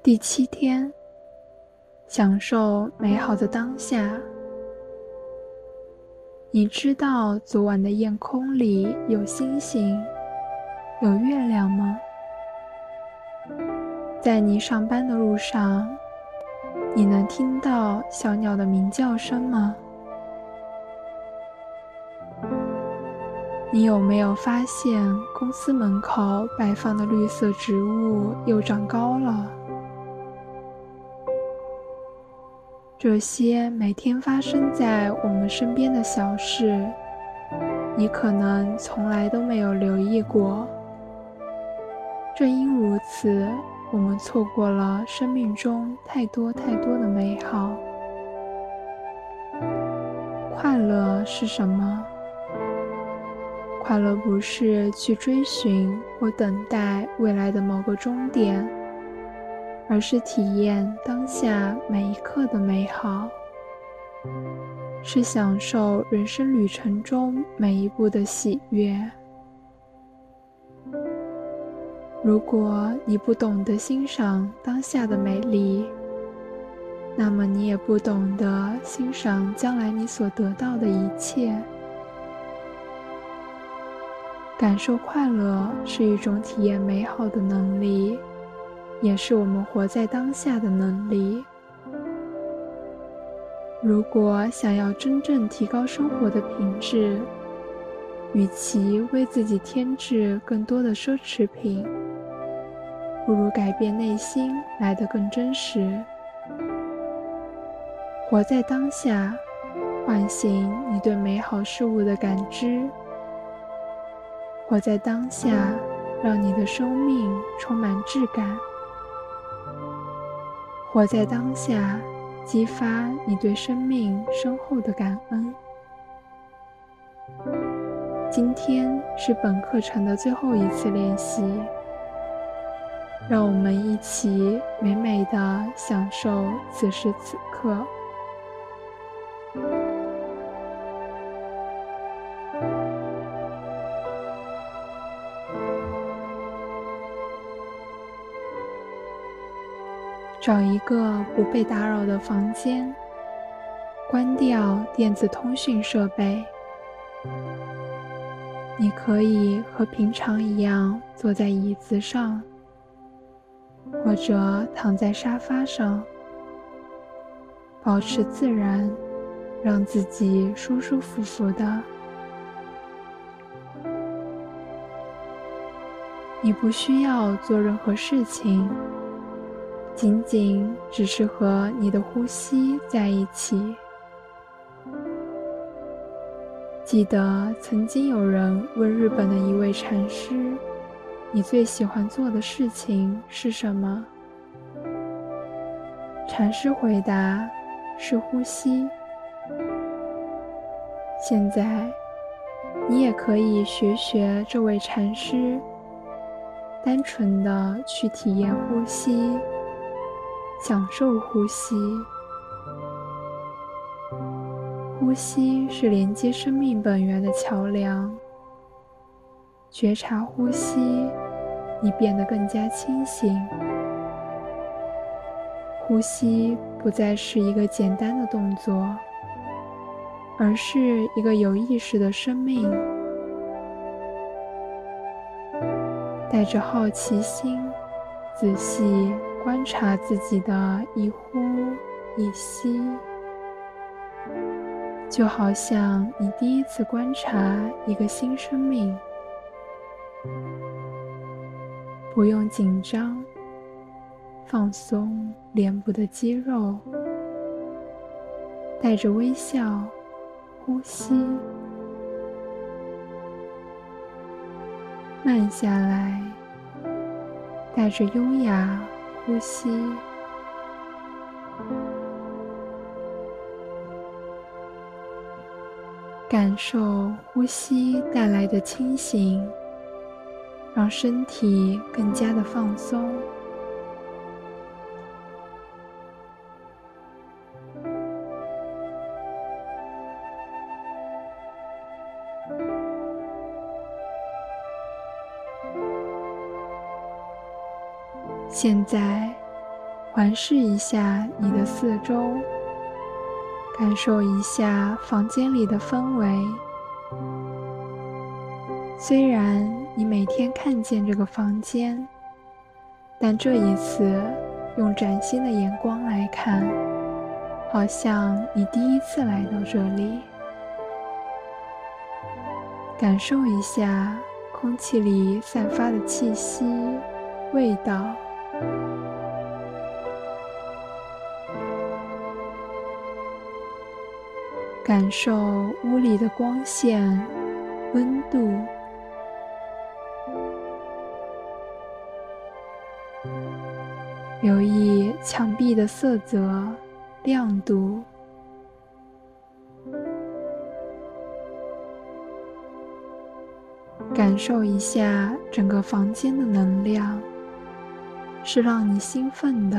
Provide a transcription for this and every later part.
第七天，享受美好的当下。你知道昨晚的夜空里有星星，有月亮吗？在你上班的路上，你能听到小鸟的鸣叫声吗？你有没有发现公司门口摆放的绿色植物又长高了？这些每天发生在我们身边的小事，你可能从来都没有留意过。正因如此，我们错过了生命中太多太多的美好。快乐是什么？快乐不是去追寻或等待未来的某个终点，而是体验当下每一刻的美好，是享受人生旅程中每一步的喜悦。如果你不懂得欣赏当下的美丽，那么你也不懂得欣赏将来你所得到的一切。感受快乐是一种体验美好的能力，也是我们活在当下的能力。如果想要真正提高生活的品质，与其为自己添置更多的奢侈品，不如改变内心来得更真实。活在当下，唤醒你对美好事物的感知。活在当下，让你的生命充满质感。活在当下，激发你对生命深厚的感恩。今天是本课程的最后一次练习，让我们一起美美的享受此时此刻。找一个不被打扰的房间，关掉电子通讯设备。你可以和平常一样坐在椅子上，或者躺在沙发上，保持自然，让自己舒舒服服的。你不需要做任何事情。仅仅只是和你的呼吸在一起。记得曾经有人问日本的一位禅师：“你最喜欢做的事情是什么？”禅师回答：“是呼吸。”现在，你也可以学学这位禅师，单纯的去体验呼吸。享受呼吸，呼吸是连接生命本源的桥梁。觉察呼吸，你变得更加清醒。呼吸不再是一个简单的动作，而是一个有意识的生命。带着好奇心，仔细。观察自己的一呼一吸，就好像你第一次观察一个新生命。不用紧张，放松脸部的肌肉，带着微笑呼吸，慢下来，带着优雅。呼吸，感受呼吸带来的清醒，让身体更加的放松。现在，环视一下你的四周，感受一下房间里的氛围。虽然你每天看见这个房间，但这一次用崭新的眼光来看，好像你第一次来到这里。感受一下空气里散发的气息、味道，感受屋里的光线、温度，留意墙壁的色泽、亮度。感受一下整个房间的能量，是让你兴奋的，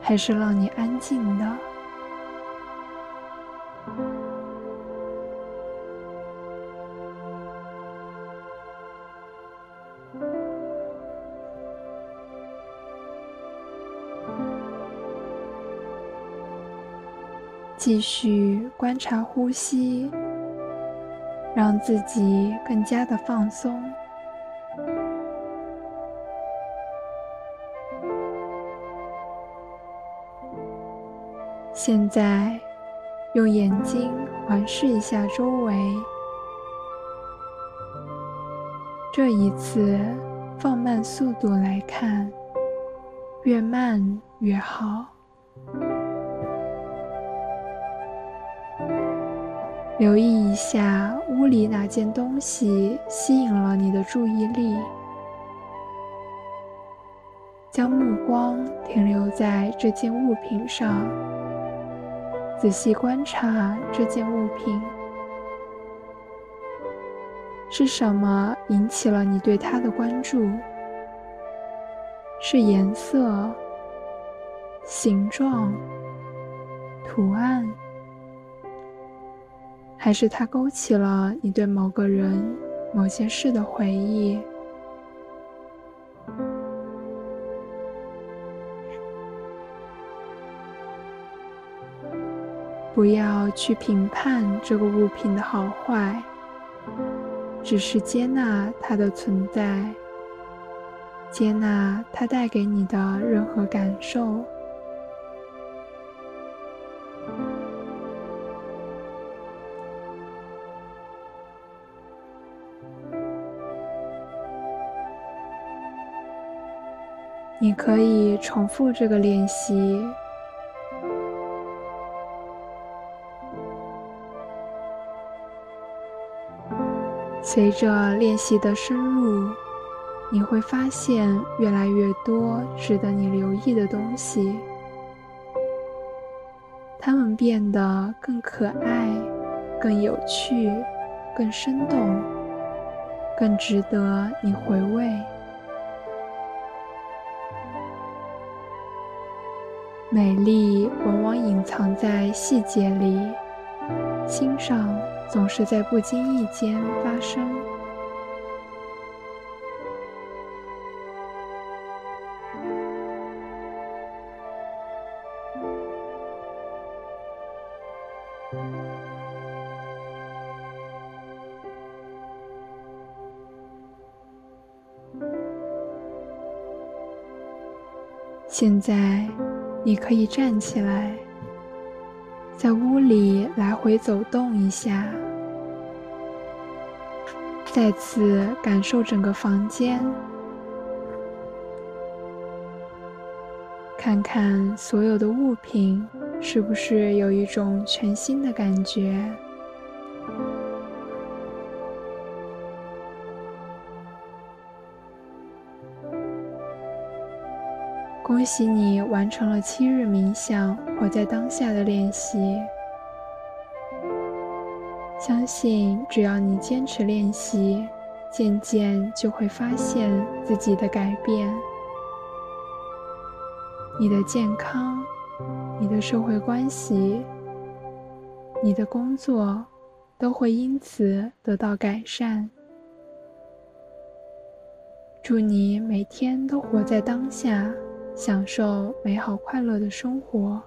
还是让你安静的？继续观察呼吸。让自己更加的放松。现在，用眼睛环视一下周围。这一次，放慢速度来看，越慢越好。留意一下屋里哪件东西吸引了你的注意力，将目光停留在这件物品上，仔细观察这件物品是什么引起了你对它的关注？是颜色、形状、图案？还是它勾起了你对某个人、某件事的回忆。不要去评判这个物品的好坏，只是接纳它的存在，接纳它带给你的任何感受。你可以重复这个练习。随着练习的深入，你会发现越来越多值得你留意的东西，它们变得更可爱、更有趣、更生动、更值得你回味。美丽往往隐藏在细节里，欣赏总是在不经意间发生。现在。你可以站起来，在屋里来回走动一下，再次感受整个房间，看看所有的物品是不是有一种全新的感觉。恭喜你完成了七日冥想，活在当下的练习。相信只要你坚持练习，渐渐就会发现自己的改变。你的健康、你的社会关系、你的工作，都会因此得到改善。祝你每天都活在当下。享受美好快乐的生活。